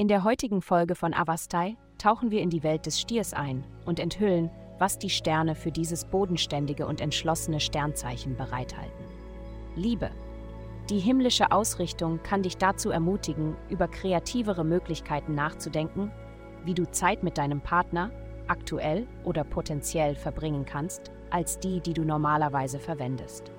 In der heutigen Folge von Avastai tauchen wir in die Welt des Stiers ein und enthüllen, was die Sterne für dieses bodenständige und entschlossene Sternzeichen bereithalten. Liebe. Die himmlische Ausrichtung kann dich dazu ermutigen, über kreativere Möglichkeiten nachzudenken, wie du Zeit mit deinem Partner, aktuell oder potenziell, verbringen kannst, als die, die du normalerweise verwendest.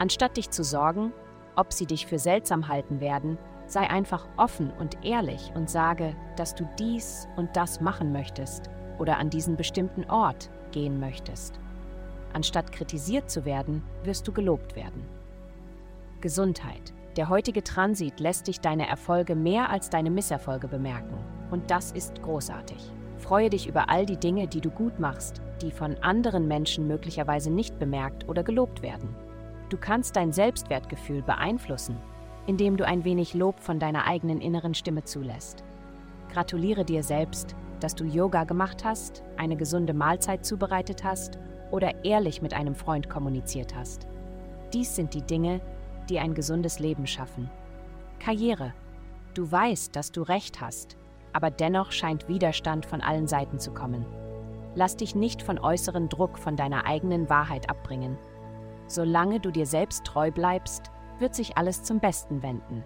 Anstatt dich zu sorgen, ob sie dich für seltsam halten werden, sei einfach offen und ehrlich und sage, dass du dies und das machen möchtest oder an diesen bestimmten Ort gehen möchtest. Anstatt kritisiert zu werden, wirst du gelobt werden. Gesundheit. Der heutige Transit lässt dich deine Erfolge mehr als deine Misserfolge bemerken. Und das ist großartig. Freue dich über all die Dinge, die du gut machst, die von anderen Menschen möglicherweise nicht bemerkt oder gelobt werden. Du kannst dein Selbstwertgefühl beeinflussen, indem du ein wenig Lob von deiner eigenen inneren Stimme zulässt. Gratuliere dir selbst, dass du Yoga gemacht hast, eine gesunde Mahlzeit zubereitet hast oder ehrlich mit einem Freund kommuniziert hast. Dies sind die Dinge, die ein gesundes Leben schaffen. Karriere. Du weißt, dass du recht hast, aber dennoch scheint Widerstand von allen Seiten zu kommen. Lass dich nicht von äußeren Druck von deiner eigenen Wahrheit abbringen. Solange du dir selbst treu bleibst, wird sich alles zum Besten wenden.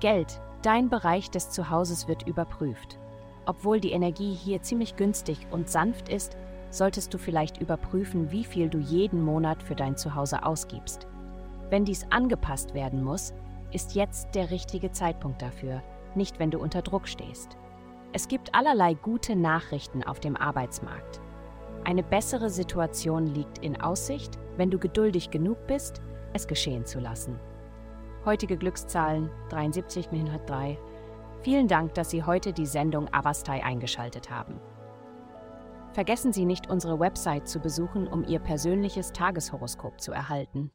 Geld, dein Bereich des Zuhauses wird überprüft. Obwohl die Energie hier ziemlich günstig und sanft ist, solltest du vielleicht überprüfen, wie viel du jeden Monat für dein Zuhause ausgibst. Wenn dies angepasst werden muss, ist jetzt der richtige Zeitpunkt dafür, nicht wenn du unter Druck stehst. Es gibt allerlei gute Nachrichten auf dem Arbeitsmarkt. Eine bessere Situation liegt in Aussicht, wenn du geduldig genug bist, es geschehen zu lassen. Heutige Glückszahlen 73 3. Vielen Dank, dass Sie heute die Sendung Avastai eingeschaltet haben. Vergessen Sie nicht, unsere Website zu besuchen, um Ihr persönliches Tageshoroskop zu erhalten.